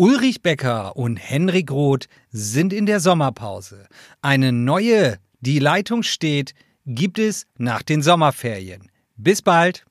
Ulrich Becker und Henrik Roth sind in der Sommerpause. Eine neue, die Leitung steht, gibt es nach den Sommerferien. Bis bald.